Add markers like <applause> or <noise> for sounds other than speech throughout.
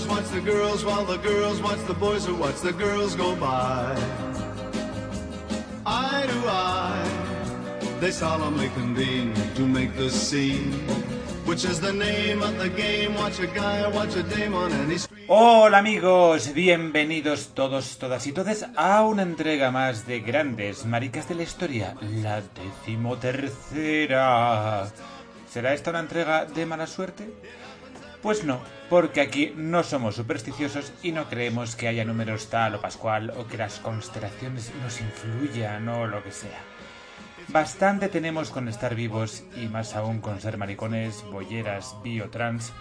Boys watch the girls while the girls watch the boys who watch the girls go by. Eye to eye, they solemnly convene to make the scene. Which is the name of the game. Watch a guy, watch a dame on any street. Hola amigos, bienvenidos todos, todas y todes a una entrega más de Grandes Maricas de la Historia, la decimotercera. ¿Será esta una entrega de mala suerte? Pues no, porque aquí no somos supersticiosos y no creemos que haya números tal o pascual o que las constelaciones nos influyan o lo que sea. Bastante tenemos con estar vivos y más aún con ser maricones, bolleras, biotrans,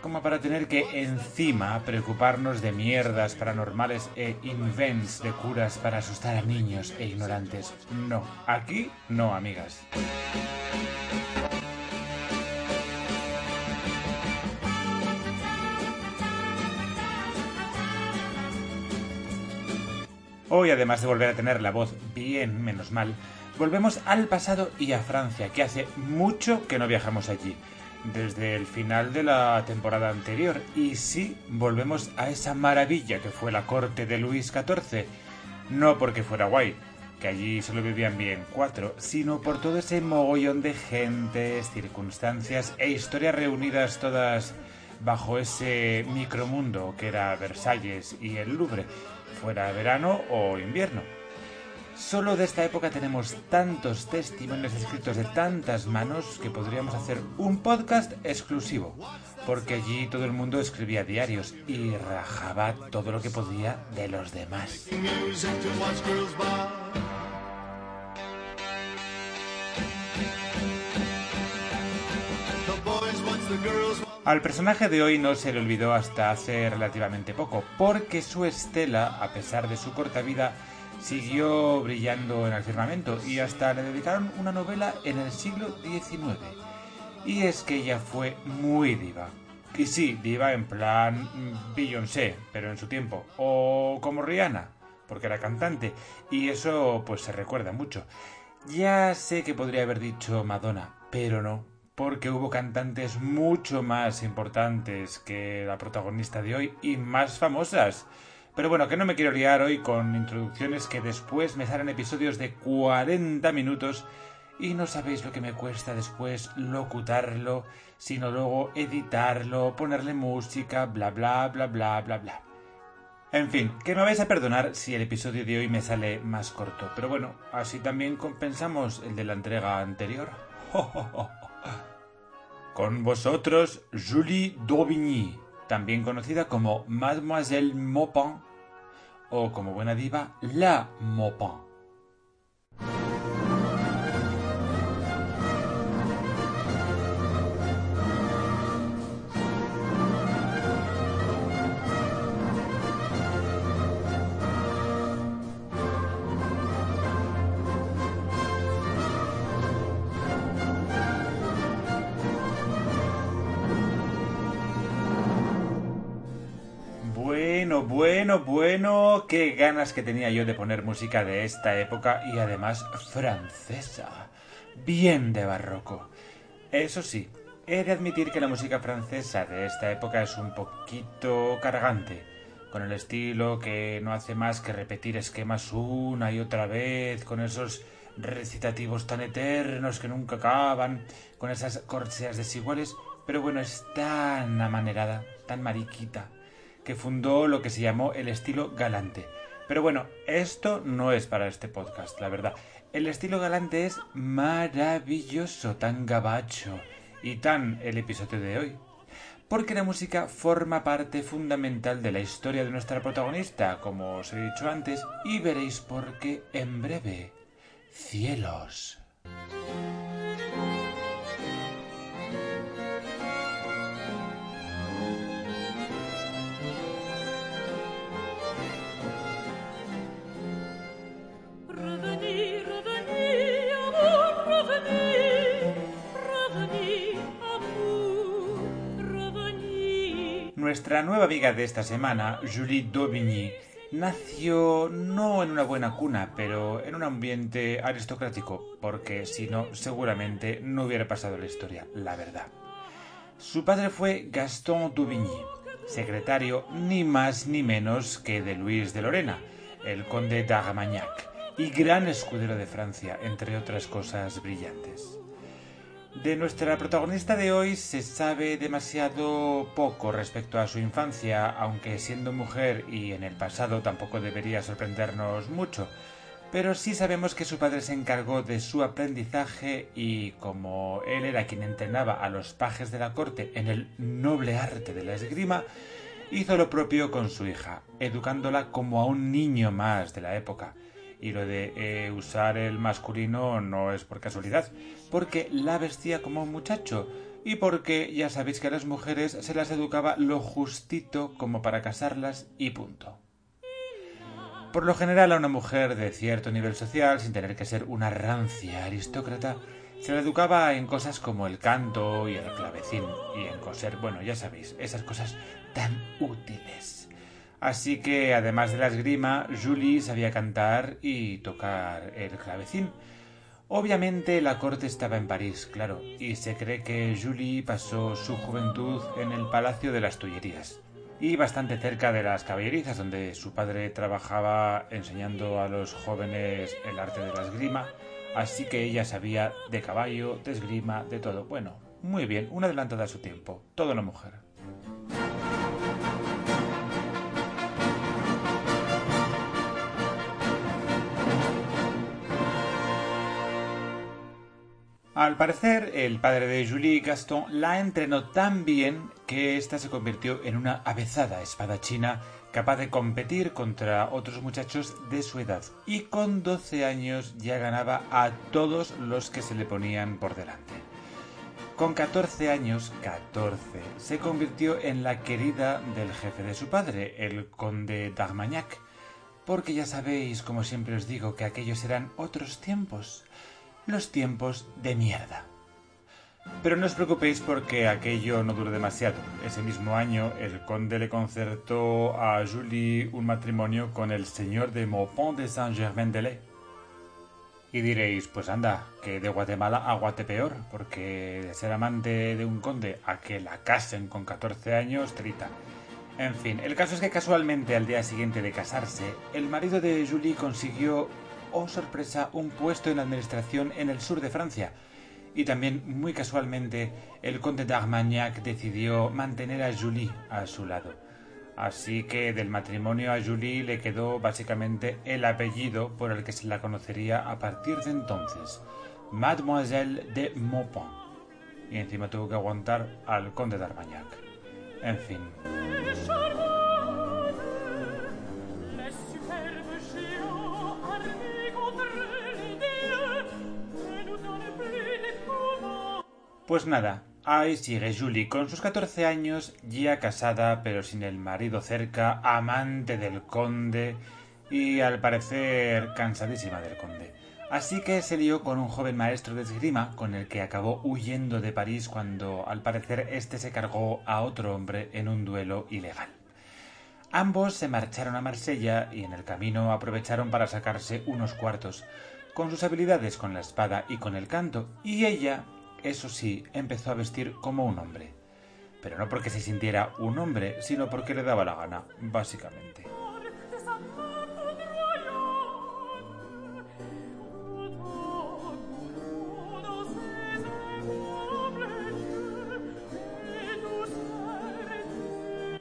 como para tener que encima preocuparnos de mierdas paranormales e invents de curas para asustar a niños e ignorantes. No, aquí no, amigas. Hoy, además de volver a tener la voz bien menos mal, volvemos al pasado y a Francia, que hace mucho que no viajamos allí, desde el final de la temporada anterior. Y sí, volvemos a esa maravilla que fue la corte de Luis XIV, no porque fuera guay, que allí solo vivían bien cuatro, sino por todo ese mogollón de gentes, circunstancias e historias reunidas todas bajo ese micromundo que era Versalles y el Louvre, fuera verano o invierno. Solo de esta época tenemos tantos testimonios escritos de tantas manos que podríamos hacer un podcast exclusivo, porque allí todo el mundo escribía diarios y rajaba todo lo que podía de los demás. Al personaje de hoy no se le olvidó hasta hace relativamente poco, porque su estela, a pesar de su corta vida, siguió brillando en el firmamento y hasta le dedicaron una novela en el siglo XIX. Y es que ella fue muy diva. Y sí, diva en plan Beyoncé, pero en su tiempo. O como Rihanna, porque era cantante. Y eso pues se recuerda mucho. Ya sé que podría haber dicho Madonna, pero no, porque hubo cantantes mucho más importantes que la protagonista de hoy y más famosas. Pero bueno, que no me quiero liar hoy con introducciones que después me salen episodios de 40 minutos y no sabéis lo que me cuesta después locutarlo, sino luego editarlo, ponerle música, bla bla bla bla bla bla. En fin, que me vais a perdonar si el episodio de hoy me sale más corto, pero bueno, así también compensamos el de la entrega anterior. <laughs> Con vosotros, Julie d'Aubigny, también conocida como Mademoiselle Maupin o como buena diva, La Maupin. Qué ganas que tenía yo de poner música de esta época y además francesa. Bien de barroco. Eso sí, he de admitir que la música francesa de esta época es un poquito cargante, con el estilo que no hace más que repetir esquemas una y otra vez, con esos recitativos tan eternos que nunca acaban, con esas corcheas desiguales, pero bueno, es tan amanerada, tan mariquita, que fundó lo que se llamó el estilo galante. Pero bueno, esto no es para este podcast, la verdad. El estilo galante es maravilloso, tan gabacho y tan el episodio de hoy. porque la música forma parte fundamental de la historia de nuestra protagonista, como os he dicho antes, y veréis por qué en breve. Cielos. Nuestra nueva amiga de esta semana, Julie Daubigny, nació no en una buena cuna, pero en un ambiente aristocrático, porque si no, seguramente no hubiera pasado la historia, la verdad. Su padre fue Gaston Daubigny, secretario ni más ni menos que de Luis de Lorena, el conde d'Armagnac, y gran escudero de Francia, entre otras cosas brillantes. De nuestra protagonista de hoy se sabe demasiado poco respecto a su infancia, aunque siendo mujer y en el pasado tampoco debería sorprendernos mucho. Pero sí sabemos que su padre se encargó de su aprendizaje y como él era quien entrenaba a los pajes de la corte en el noble arte de la esgrima, hizo lo propio con su hija, educándola como a un niño más de la época. Y lo de eh, usar el masculino no es por casualidad, porque la vestía como un muchacho y porque ya sabéis que a las mujeres se las educaba lo justito como para casarlas y punto. Por lo general a una mujer de cierto nivel social, sin tener que ser una rancia aristócrata, se la educaba en cosas como el canto y el clavecín y en coser, bueno, ya sabéis, esas cosas tan útiles. Así que, además de la esgrima, Julie sabía cantar y tocar el clavecín. Obviamente la corte estaba en París, claro, y se cree que Julie pasó su juventud en el Palacio de las Tullerías y bastante cerca de las caballerizas, donde su padre trabajaba enseñando a los jóvenes el arte de la esgrima, así que ella sabía de caballo, de esgrima, de todo. Bueno, muy bien, una adelantada a su tiempo, toda una mujer. Al parecer, el padre de Julie Gaston la entrenó tan bien que ésta se convirtió en una avezada espadachina capaz de competir contra otros muchachos de su edad. Y con 12 años ya ganaba a todos los que se le ponían por delante. Con 14 años, 14, se convirtió en la querida del jefe de su padre, el conde d'Armagnac, porque ya sabéis, como siempre os digo, que aquellos eran otros tiempos los tiempos de mierda. Pero no os preocupéis porque aquello no duró demasiado. Ese mismo año el conde le concertó a Julie un matrimonio con el señor de Maupont de Saint-Germain-de-Laye. Y diréis, pues anda, que de Guatemala a Guatepeor, porque de ser amante de un conde a que la casen con 14 años, trita. En fin, el caso es que casualmente al día siguiente de casarse, el marido de Julie consiguió oh sorpresa, un puesto en administración en el sur de Francia. Y también, muy casualmente, el conde d'Armagnac decidió mantener a Julie a su lado. Así que del matrimonio a Julie le quedó básicamente el apellido por el que se la conocería a partir de entonces, Mademoiselle de Maupont. Y encima tuvo que aguantar al conde d'Armagnac. En fin. Pues nada, ahí sigue Julie con sus 14 años, ya casada pero sin el marido cerca, amante del conde y al parecer cansadísima del conde. Así que se lió con un joven maestro de esgrima con el que acabó huyendo de París cuando al parecer este se cargó a otro hombre en un duelo ilegal. Ambos se marcharon a Marsella y en el camino aprovecharon para sacarse unos cuartos, con sus habilidades con la espada y con el canto, y ella eso sí, empezó a vestir como un hombre. Pero no porque se sintiera un hombre, sino porque le daba la gana, básicamente.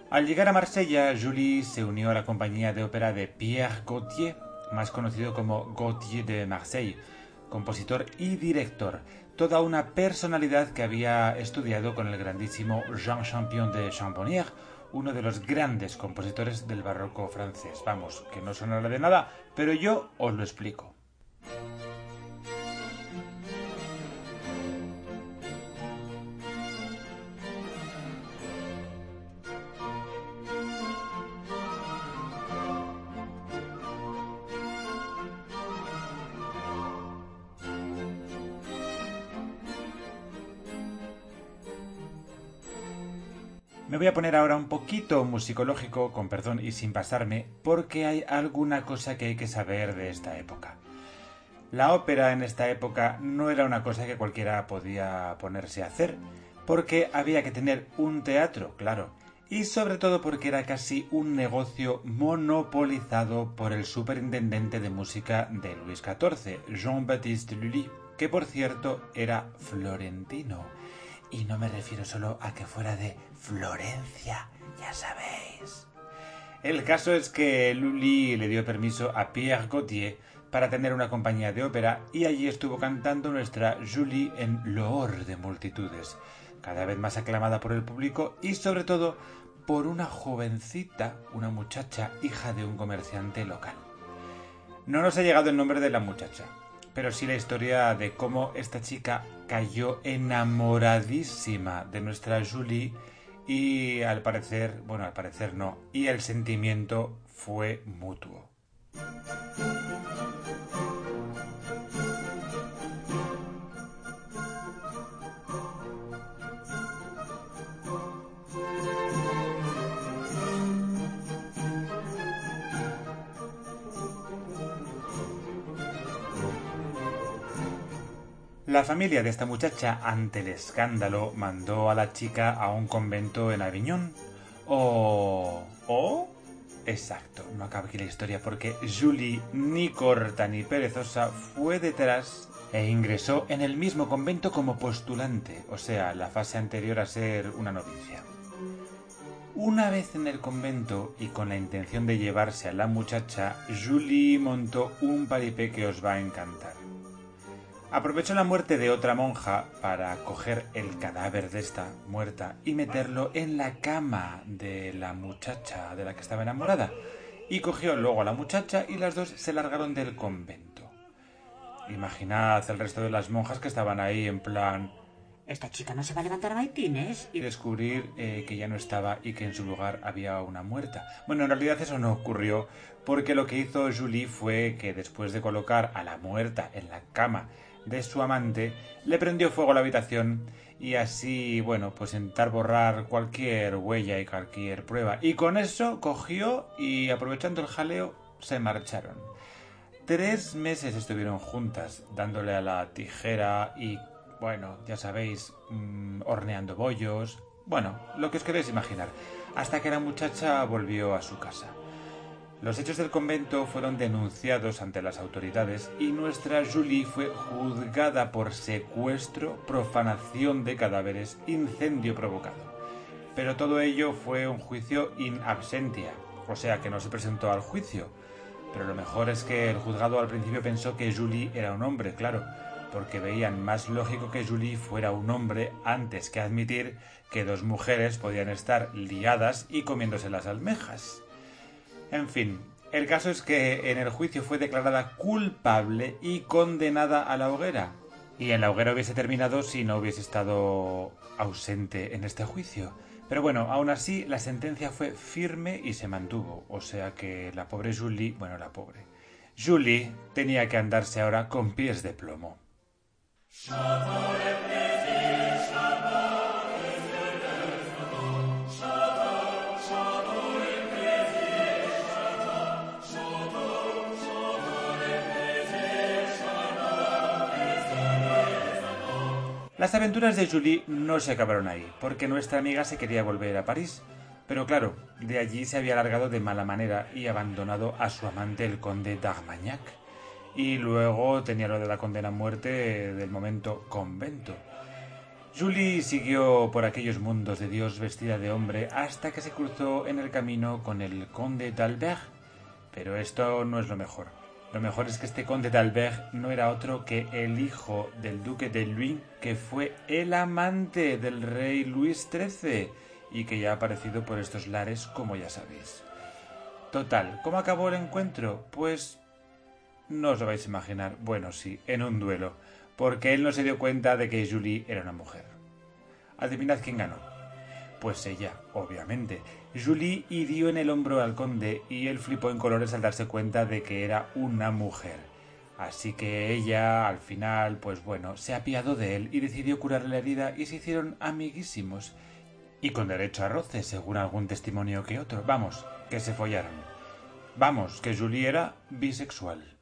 Al llegar a Marsella, Julie se unió a la compañía de ópera de Pierre Gauthier, más conocido como Gauthier de Marseille, compositor y director, toda una personalidad que había estudiado con el grandísimo Jean Champion de Champollier, uno de los grandes compositores del barroco francés. Vamos, que no sonará de nada, pero yo os lo explico. Me voy a poner ahora un poquito musicológico, con perdón y sin pasarme, porque hay alguna cosa que hay que saber de esta época. La ópera en esta época no era una cosa que cualquiera podía ponerse a hacer, porque había que tener un teatro, claro, y sobre todo porque era casi un negocio monopolizado por el superintendente de música de Luis XIV, Jean-Baptiste Lully, que por cierto era florentino y no me refiero solo a que fuera de Florencia, ya sabéis. El caso es que Lully le dio permiso a Pierre Gautier para tener una compañía de ópera y allí estuvo cantando nuestra Julie en loor de multitudes, cada vez más aclamada por el público y sobre todo por una jovencita, una muchacha hija de un comerciante local. No nos ha llegado el nombre de la muchacha, pero sí la historia de cómo esta chica cayó enamoradísima de nuestra Julie y al parecer, bueno, al parecer no, y el sentimiento fue mutuo. La familia de esta muchacha, ante el escándalo, mandó a la chica a un convento en Aviñón. O... ¿O? Exacto, no acaba aquí la historia porque Julie, ni corta ni perezosa, fue detrás e ingresó en el mismo convento como postulante, o sea, la fase anterior a ser una novicia. Una vez en el convento y con la intención de llevarse a la muchacha, Julie montó un paripé que os va a encantar. Aprovechó la muerte de otra monja para coger el cadáver de esta muerta y meterlo en la cama de la muchacha de la que estaba enamorada. Y cogió luego a la muchacha y las dos se largaron del convento. Imaginad el resto de las monjas que estaban ahí en plan... Esta chica no se va a levantar a maitines. Y descubrir eh, que ya no estaba y que en su lugar había una muerta. Bueno, en realidad eso no ocurrió porque lo que hizo Julie fue que después de colocar a la muerta en la cama de su amante, le prendió fuego a la habitación y así, bueno, pues intentar borrar cualquier huella y cualquier prueba. Y con eso cogió y aprovechando el jaleo se marcharon. Tres meses estuvieron juntas, dándole a la tijera y, bueno, ya sabéis, mm, horneando bollos. Bueno, lo que os queréis imaginar, hasta que la muchacha volvió a su casa. Los hechos del convento fueron denunciados ante las autoridades y nuestra Julie fue juzgada por secuestro, profanación de cadáveres, incendio provocado. Pero todo ello fue un juicio in absentia, o sea que no se presentó al juicio. Pero lo mejor es que el juzgado al principio pensó que Julie era un hombre, claro, porque veían más lógico que Julie fuera un hombre antes que admitir que dos mujeres podían estar liadas y comiéndose las almejas. En fin, el caso es que en el juicio fue declarada culpable y condenada a la hoguera. Y en la hoguera hubiese terminado si no hubiese estado ausente en este juicio. Pero bueno, aún así la sentencia fue firme y se mantuvo. O sea que la pobre Julie, bueno, la pobre. Julie tenía que andarse ahora con pies de plomo. Las aventuras de Julie no se acabaron ahí, porque nuestra amiga se quería volver a París. Pero claro, de allí se había largado de mala manera y abandonado a su amante el conde d'Armagnac. Y luego tenía lo de la condena a muerte del momento convento. Julie siguió por aquellos mundos de Dios vestida de hombre hasta que se cruzó en el camino con el conde d'Albert. Pero esto no es lo mejor. Lo mejor es que este conde d'Albert no era otro que el hijo del duque de Luynes, que fue el amante del rey Luis XIII y que ya ha aparecido por estos lares, como ya sabéis. Total, ¿cómo acabó el encuentro? Pues no os lo vais a imaginar. Bueno, sí, en un duelo, porque él no se dio cuenta de que Julie era una mujer. Adivinad quién ganó. Pues ella, obviamente. Julie hirió en el hombro al conde y él flipó en colores al darse cuenta de que era una mujer. Así que ella, al final, pues bueno, se apiadó de él y decidió curarle la herida y se hicieron amiguísimos. Y con derecho a roce, según algún testimonio que otro. Vamos, que se follaron. Vamos, que Julie era bisexual.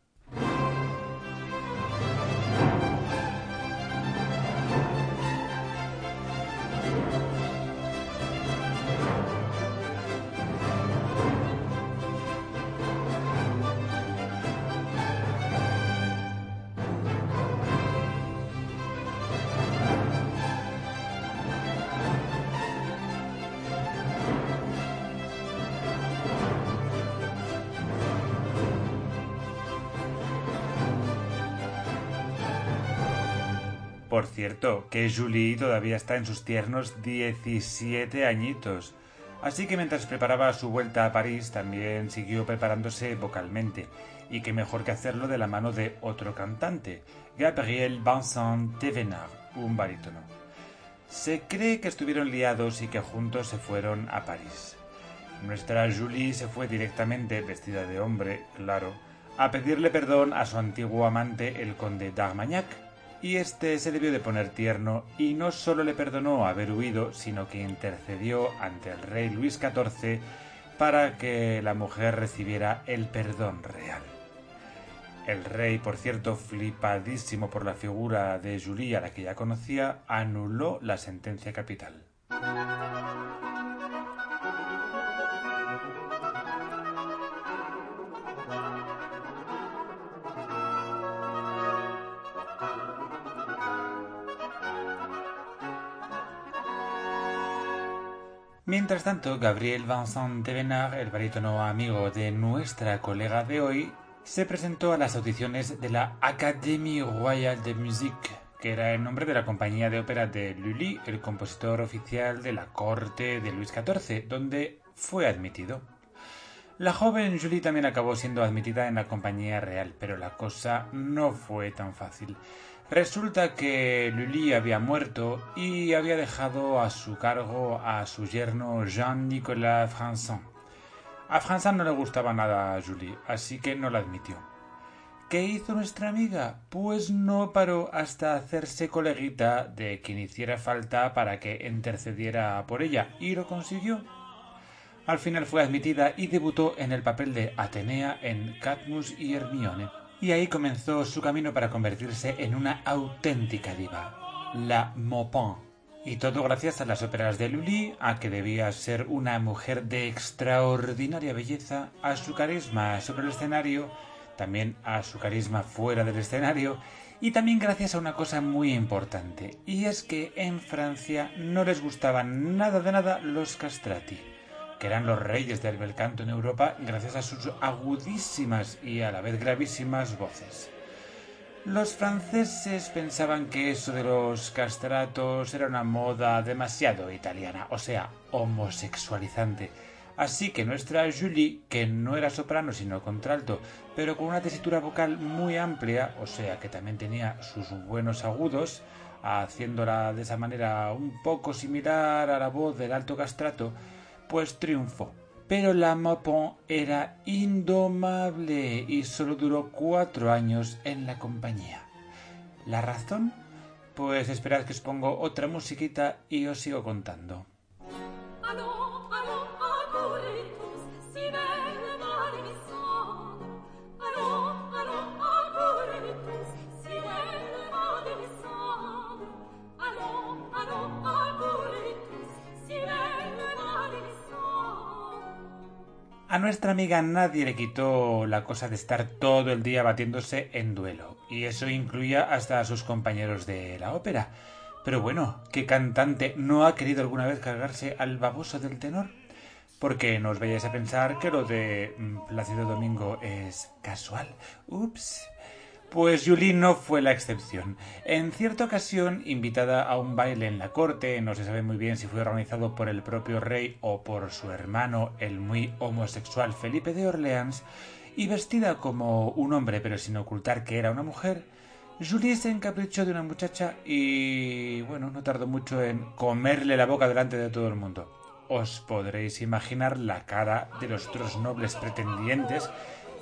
Por cierto, que Julie todavía está en sus tiernos 17 añitos. Así que mientras preparaba su vuelta a París también siguió preparándose vocalmente, y qué mejor que hacerlo de la mano de otro cantante, Gabriel Vincent Thévenard, un barítono. Se cree que estuvieron liados y que juntos se fueron a París. Nuestra Julie se fue directamente, vestida de hombre, claro, a pedirle perdón a su antiguo amante, el conde d'Armagnac, y este se debió de poner tierno y no solo le perdonó haber huido, sino que intercedió ante el rey Luis XIV para que la mujer recibiera el perdón real. El rey, por cierto, flipadísimo por la figura de Julie a la que ya conocía, anuló la sentencia capital. Mientras tanto, Gabriel Vincent de Benard, el barítono amigo de nuestra colega de hoy, se presentó a las audiciones de la Académie Royale de Musique, que era el nombre de la compañía de ópera de Lully, el compositor oficial de la corte de Luis XIV, donde fue admitido. La joven Julie también acabó siendo admitida en la compañía real, pero la cosa no fue tan fácil. Resulta que Lully había muerto y había dejado a su cargo a su yerno Jean-Nicolas Franson. A Franson no le gustaba nada a Julie, así que no la admitió. ¿Qué hizo nuestra amiga? Pues no paró hasta hacerse coleguita de quien hiciera falta para que intercediera por ella, y lo consiguió. Al final fue admitida y debutó en el papel de Atenea en Cadmus y Hermione y ahí comenzó su camino para convertirse en una auténtica diva, la Maupin. Y todo gracias a las óperas de Lully, a que debía ser una mujer de extraordinaria belleza, a su carisma sobre el escenario, también a su carisma fuera del escenario, y también gracias a una cosa muy importante, y es que en Francia no les gustaban nada de nada los castrati que eran los reyes del bel canto en Europa gracias a sus agudísimas y a la vez gravísimas voces. Los franceses pensaban que eso de los castratos era una moda demasiado italiana, o sea, homosexualizante. Así que nuestra Julie, que no era soprano sino contralto, pero con una tesitura vocal muy amplia, o sea que también tenía sus buenos agudos, haciéndola de esa manera un poco similar a la voz del alto castrato, pues triunfó. Pero la Maupin era indomable y solo duró cuatro años en la compañía. ¿La razón? Pues esperad que os pongo otra musiquita y os sigo contando. A nuestra amiga nadie le quitó la cosa de estar todo el día batiéndose en duelo, y eso incluía hasta a sus compañeros de la ópera. Pero bueno, ¿qué cantante no ha querido alguna vez cargarse al baboso del tenor? porque no os vayáis a pensar que lo de mm, Plácido Domingo es casual. Ups. Pues Julie no fue la excepción. En cierta ocasión, invitada a un baile en la corte, no se sabe muy bien si fue organizado por el propio rey o por su hermano, el muy homosexual Felipe de Orleans, y vestida como un hombre pero sin ocultar que era una mujer, Julie se encaprichó de una muchacha y, bueno, no tardó mucho en comerle la boca delante de todo el mundo. Os podréis imaginar la cara de los otros nobles pretendientes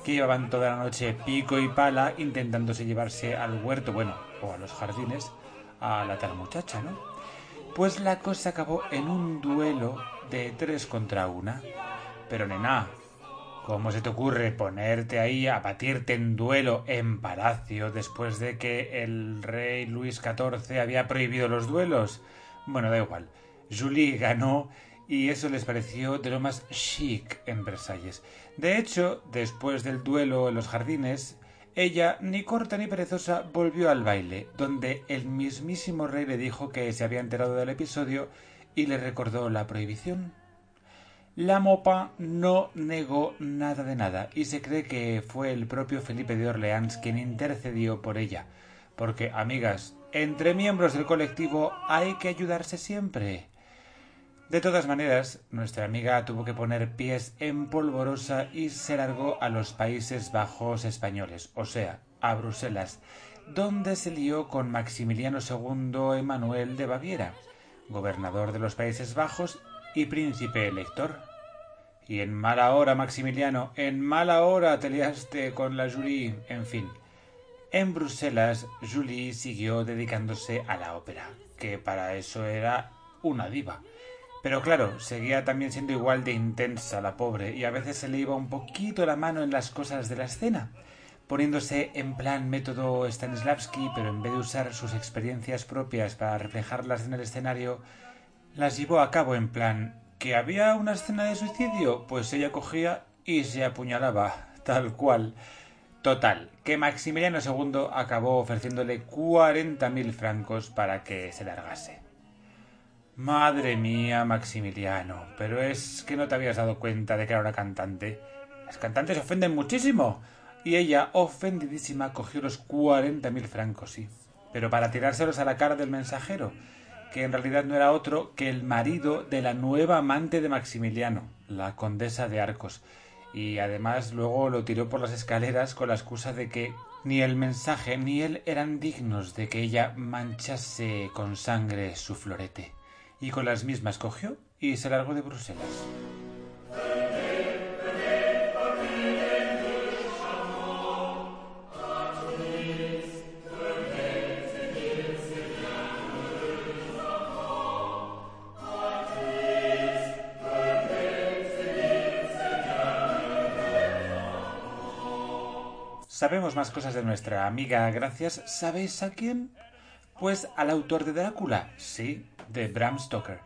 que llevaban toda la noche pico y pala intentándose llevarse al huerto, bueno, o a los jardines, a la tal muchacha, ¿no? Pues la cosa acabó en un duelo de tres contra una. Pero nena, ¿cómo se te ocurre ponerte ahí a batirte en duelo en palacio después de que el rey Luis XIV había prohibido los duelos? Bueno, da igual. Julie ganó y eso les pareció de lo más chic en Versalles. De hecho, después del duelo en los jardines, ella, ni corta ni perezosa, volvió al baile, donde el mismísimo rey le dijo que se había enterado del episodio y le recordó la prohibición. La mopa no negó nada de nada y se cree que fue el propio Felipe de Orleans quien intercedió por ella, porque, amigas, entre miembros del colectivo hay que ayudarse siempre. De todas maneras, nuestra amiga tuvo que poner pies en polvorosa y se largó a los Países Bajos españoles, o sea, a Bruselas, donde se lió con Maximiliano II Emanuel de Baviera, gobernador de los Países Bajos y príncipe elector. Y en mala hora, Maximiliano, en mala hora te liaste con la Julie, en fin. En Bruselas, Julie siguió dedicándose a la ópera, que para eso era una diva pero claro, seguía también siendo igual de intensa la pobre y a veces se le iba un poquito la mano en las cosas de la escena, poniéndose en plan método Stanislavski, pero en vez de usar sus experiencias propias para reflejarlas en el escenario, las llevó a cabo en plan que había una escena de suicidio, pues ella cogía y se apuñalaba, tal cual. Total, que Maximiliano II acabó ofreciéndole cuarenta mil francos para que se largase. Madre mía, Maximiliano, pero es que no te habías dado cuenta de que era una cantante. Las cantantes ofenden muchísimo. Y ella, ofendidísima, cogió los cuarenta mil francos, sí. Pero para tirárselos a la cara del mensajero, que en realidad no era otro que el marido de la nueva amante de Maximiliano, la condesa de Arcos. Y además luego lo tiró por las escaleras con la excusa de que ni el mensaje ni él eran dignos de que ella manchase con sangre su florete y con las mismas cogió y se largó de Bruselas. Sabemos más cosas de nuestra amiga gracias, ¿sabéis a quién? Pues al autor de Drácula, sí, de Bram Stoker.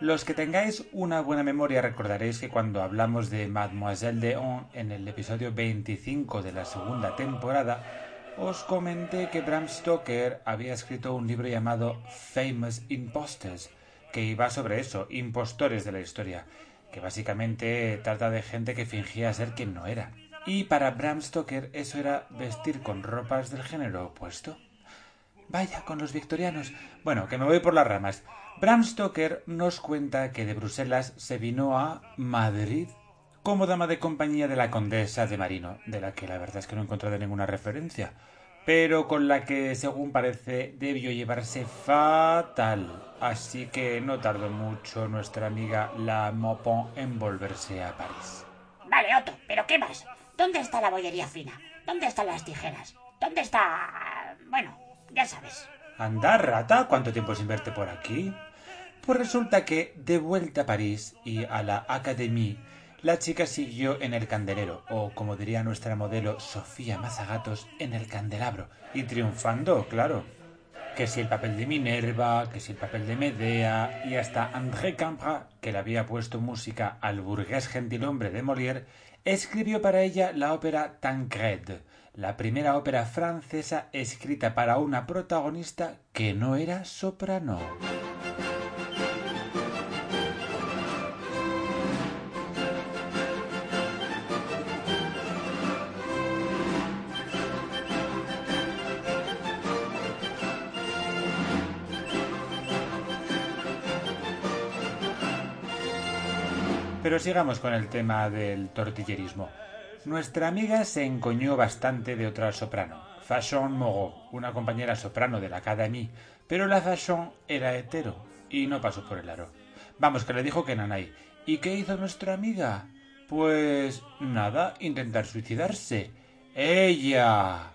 Los que tengáis una buena memoria recordaréis que cuando hablamos de Mademoiselle Deon en el episodio 25 de la segunda temporada, os comenté que Bram Stoker había escrito un libro llamado Famous Imposters, que iba sobre eso, impostores de la historia, que básicamente trata de gente que fingía ser quien no era. Y para Bram Stoker eso era vestir con ropas del género opuesto. Vaya, con los victorianos. Bueno, que me voy por las ramas. Bram Stoker nos cuenta que de Bruselas se vino a Madrid como dama de compañía de la condesa de Marino, de la que la verdad es que no he encontrado ninguna referencia, pero con la que, según parece, debió llevarse fatal. Así que no tardó mucho nuestra amiga la Mopon en volverse a París. Vale, Otto, pero ¿qué más? ¿Dónde está la bollería fina? ¿Dónde están las tijeras? ¿Dónde está... bueno, ya sabes. Anda, rata, ¿cuánto tiempo sin verte por aquí? Pues resulta que, de vuelta a París y a la Académie, la chica siguió en el candelero, o como diría nuestra modelo Sofía Mazagatos, en el candelabro, y triunfando, claro. Que si el papel de Minerva, que si el papel de Medea, y hasta André Campra, que le había puesto música al burgués gentilhombre de Molière, escribió para ella la ópera Tancred, la primera ópera francesa escrita para una protagonista que no era soprano. Pero sigamos con el tema del tortillerismo. Nuestra amiga se encoñó bastante de otra soprano, Fashion Moreau, una compañera soprano de la Académie, pero la Fashion era hetero y no pasó por el aro. Vamos, que le dijo que nanay. ¿Y qué hizo nuestra amiga? Pues nada, intentar suicidarse. ¡Ella!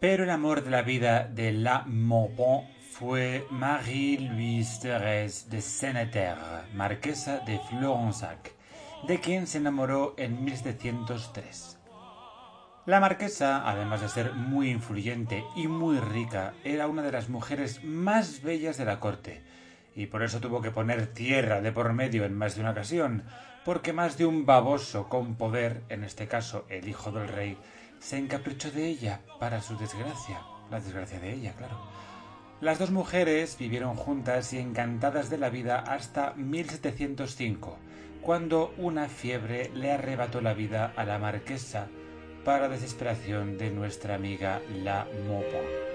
Pero el amor de la vida de la Maupin fue Marie-Louise Thérèse de Senneterre, marquesa de Florensac, de quien se enamoró en 1703. La marquesa, además de ser muy influyente y muy rica, era una de las mujeres más bellas de la corte, y por eso tuvo que poner tierra de por medio en más de una ocasión, porque más de un baboso con poder, en este caso el hijo del rey, se encaprichó de ella para su desgracia, la desgracia de ella, claro. Las dos mujeres vivieron juntas y encantadas de la vida hasta 1705, cuando una fiebre le arrebató la vida a la marquesa para desesperación de nuestra amiga la Mopo.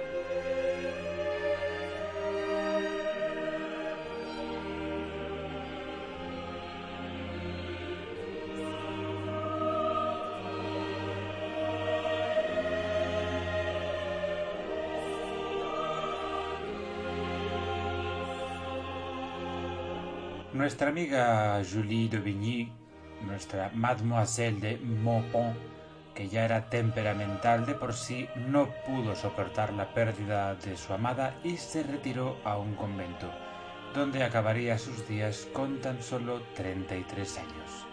Nuestra amiga Julie de Vigny, nuestra mademoiselle de Maupin, que ya era temperamental de por sí, no pudo soportar la pérdida de su amada y se retiró a un convento, donde acabaría sus días con tan solo 33 años.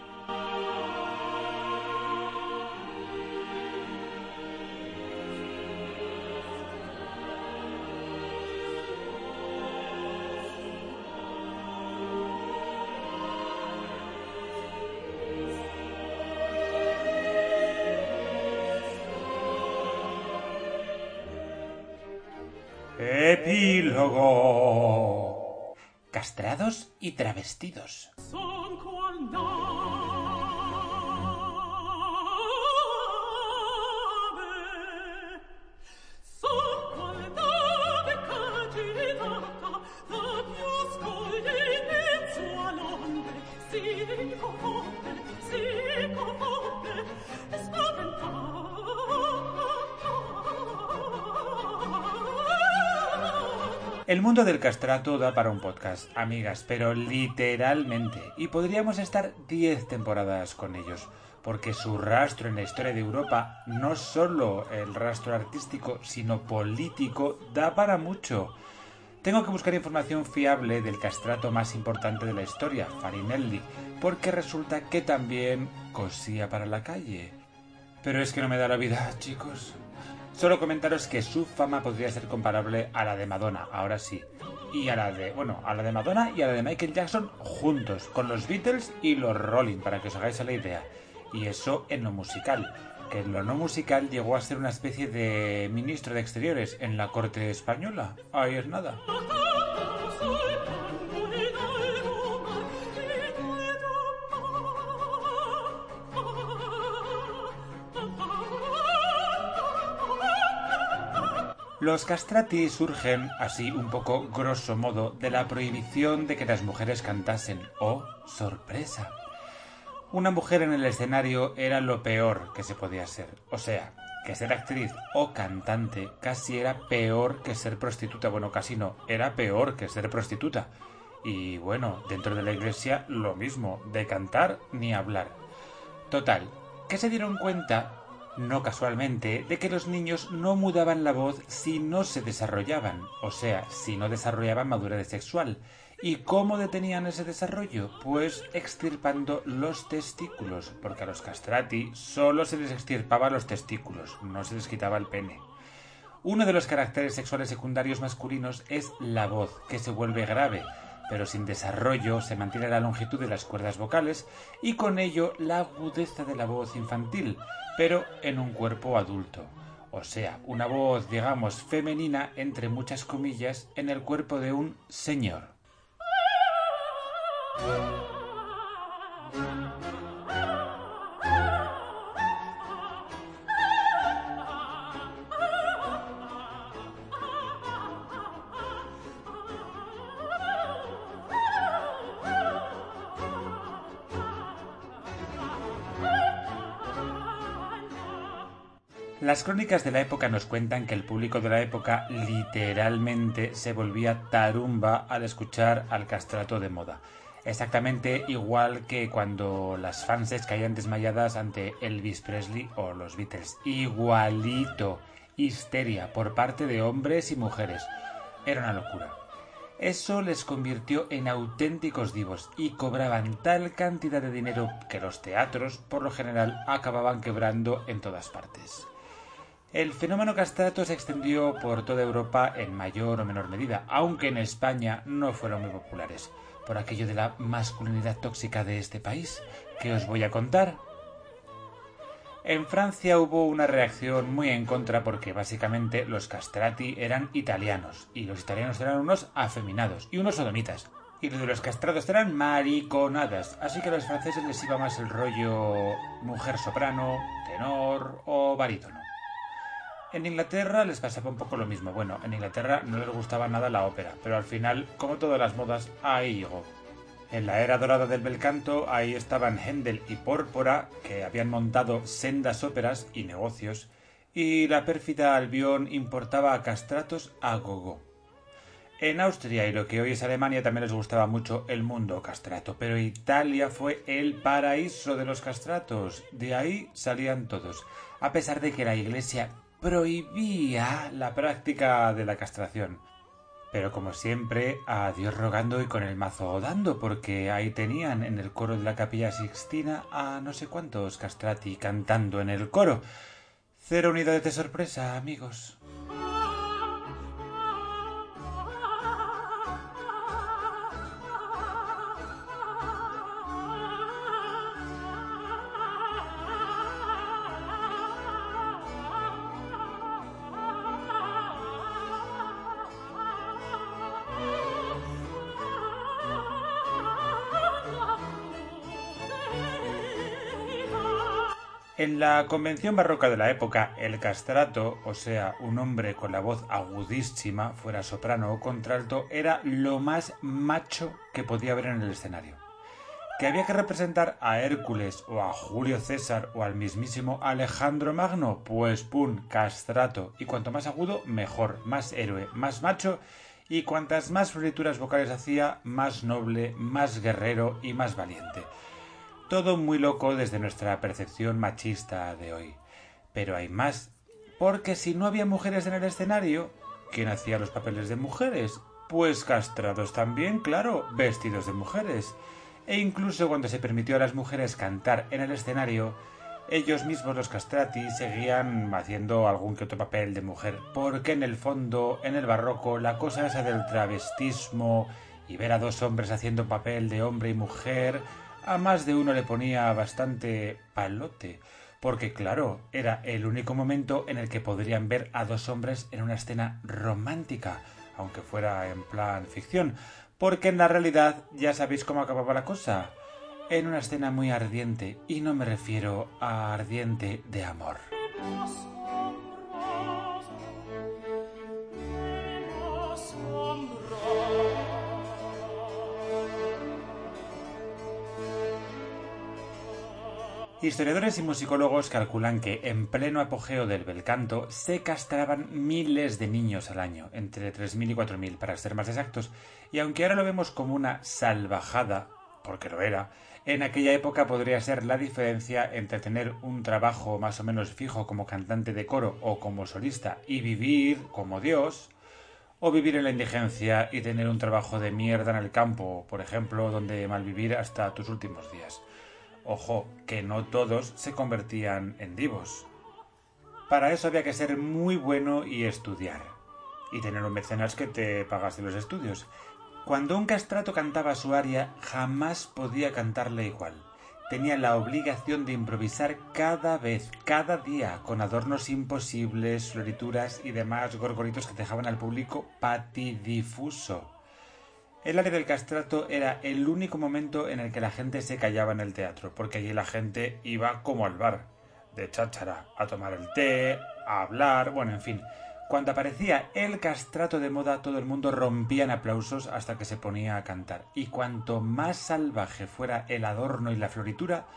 Travestidos. El mundo del castrato da para un podcast, amigas, pero literalmente. Y podríamos estar 10 temporadas con ellos, porque su rastro en la historia de Europa, no solo el rastro artístico, sino político, da para mucho. Tengo que buscar información fiable del castrato más importante de la historia, Farinelli, porque resulta que también cosía para la calle. Pero es que no me da la vida, <laughs> chicos. Solo comentaros que su fama podría ser comparable a la de Madonna, ahora sí. Y a la de, bueno, a la de Madonna y a la de Michael Jackson juntos, con los Beatles y los Rolling, para que os hagáis la idea. Y eso en lo musical, que en lo no musical llegó a ser una especie de ministro de Exteriores en la corte española. Ahí es nada. Los castrati surgen, así un poco grosso modo, de la prohibición de que las mujeres cantasen. ¡Oh, sorpresa! Una mujer en el escenario era lo peor que se podía ser. O sea, que ser actriz o cantante casi era peor que ser prostituta. Bueno, casi no, era peor que ser prostituta. Y bueno, dentro de la iglesia lo mismo, de cantar ni hablar. Total, que se dieron cuenta no casualmente, de que los niños no mudaban la voz si no se desarrollaban, o sea, si no desarrollaban madurez sexual. ¿Y cómo detenían ese desarrollo? Pues extirpando los testículos, porque a los castrati solo se les extirpaba los testículos, no se les quitaba el pene. Uno de los caracteres sexuales secundarios masculinos es la voz, que se vuelve grave, pero sin desarrollo se mantiene la longitud de las cuerdas vocales y con ello la agudeza de la voz infantil, pero en un cuerpo adulto. O sea, una voz, digamos, femenina, entre muchas comillas, en el cuerpo de un señor. <laughs> Las crónicas de la época nos cuentan que el público de la época literalmente se volvía tarumba al escuchar al castrato de moda. Exactamente igual que cuando las fanses caían desmayadas ante Elvis Presley o los Beatles. Igualito. Histeria por parte de hombres y mujeres. Era una locura. Eso les convirtió en auténticos divos y cobraban tal cantidad de dinero que los teatros, por lo general, acababan quebrando en todas partes. El fenómeno castrato se extendió por toda Europa en mayor o menor medida, aunque en España no fueron muy populares, por aquello de la masculinidad tóxica de este país, que os voy a contar. En Francia hubo una reacción muy en contra porque básicamente los castrati eran italianos y los italianos eran unos afeminados y unos sodomitas. Y los de los castrados eran mariconadas, así que a los franceses les iba más el rollo mujer soprano, tenor o barítono. En Inglaterra les pasaba un poco lo mismo. Bueno, en Inglaterra no les gustaba nada la ópera, pero al final, como todas las modas, ahí llegó. En la era dorada del bel canto, ahí estaban Händel y Pórpora, que habían montado sendas óperas y negocios, y la pérfida Albión importaba a castratos a gogo. En Austria y lo que hoy es Alemania también les gustaba mucho el mundo castrato, pero Italia fue el paraíso de los castratos. De ahí salían todos, a pesar de que la Iglesia prohibía la práctica de la castración. Pero como siempre, a Dios rogando y con el mazo dando, porque ahí tenían en el coro de la capilla Sixtina a no sé cuántos castrati cantando en el coro. Cero unidades de sorpresa, amigos. En la convención barroca de la época, el castrato, o sea, un hombre con la voz agudísima, fuera soprano o contralto, era lo más macho que podía haber en el escenario. Que había que representar a Hércules o a Julio César o al mismísimo Alejandro Magno, pues pum, castrato, y cuanto más agudo, mejor, más héroe, más macho, y cuantas más florituras vocales hacía, más noble, más guerrero y más valiente. Todo muy loco desde nuestra percepción machista de hoy. Pero hay más. Porque si no había mujeres en el escenario, ¿quién hacía los papeles de mujeres? Pues castrados también, claro, vestidos de mujeres. E incluso cuando se permitió a las mujeres cantar en el escenario, ellos mismos los castrati seguían haciendo algún que otro papel de mujer, porque en el fondo, en el barroco, la cosa esa del travestismo y ver a dos hombres haciendo papel de hombre y mujer a más de uno le ponía bastante palote, porque claro, era el único momento en el que podrían ver a dos hombres en una escena romántica, aunque fuera en plan ficción, porque en la realidad ya sabéis cómo acababa la cosa, en una escena muy ardiente, y no me refiero a ardiente de amor. Historiadores y musicólogos calculan que en pleno apogeo del bel canto se castraban miles de niños al año, entre 3.000 y 4.000 para ser más exactos, y aunque ahora lo vemos como una salvajada, porque lo era, en aquella época podría ser la diferencia entre tener un trabajo más o menos fijo como cantante de coro o como solista y vivir como Dios, o vivir en la indigencia y tener un trabajo de mierda en el campo, por ejemplo, donde malvivir hasta tus últimos días. Ojo, que no todos se convertían en divos. Para eso había que ser muy bueno y estudiar. Y tener un mecenas que te pagase los estudios. Cuando un castrato cantaba su aria, jamás podía cantarle igual. Tenía la obligación de improvisar cada vez, cada día, con adornos imposibles, florituras y demás gorgoritos que dejaban al público patidifuso. El área del castrato era el único momento en el que la gente se callaba en el teatro, porque allí la gente iba como al bar, de cháchara, a tomar el té, a hablar, bueno, en fin. Cuando aparecía el castrato de moda, todo el mundo rompía en aplausos hasta que se ponía a cantar. Y cuanto más salvaje fuera el adorno y la floritura,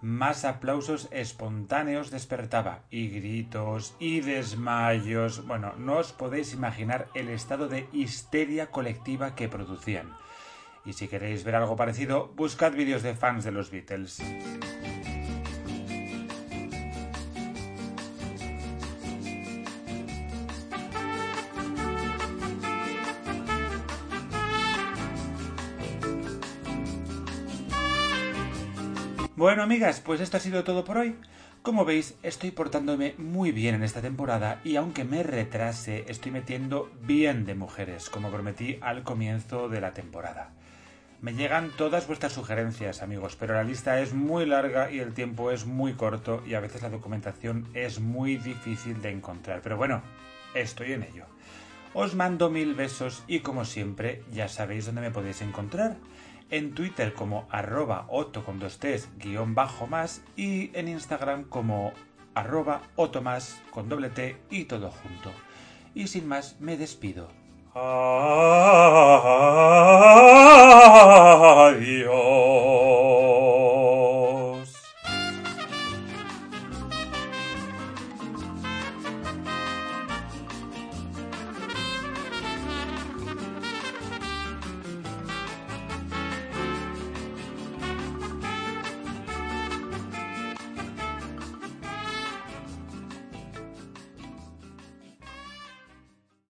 más aplausos espontáneos despertaba, y gritos, y desmayos. Bueno, no os podéis imaginar el estado de histeria colectiva que producían. Y si queréis ver algo parecido, buscad vídeos de fans de los Beatles. Bueno, amigas, pues esto ha sido todo por hoy. Como veis, estoy portándome muy bien en esta temporada y aunque me retrase, estoy metiendo bien de mujeres, como prometí al comienzo de la temporada. Me llegan todas vuestras sugerencias, amigos, pero la lista es muy larga y el tiempo es muy corto y a veces la documentación es muy difícil de encontrar. Pero bueno, estoy en ello. Os mando mil besos y como siempre, ya sabéis dónde me podéis encontrar en Twitter como arroba otto con dos t's guion bajo más y en Instagram como arroba otto más con doble t y todo junto. Y sin más, me despido. Adiós.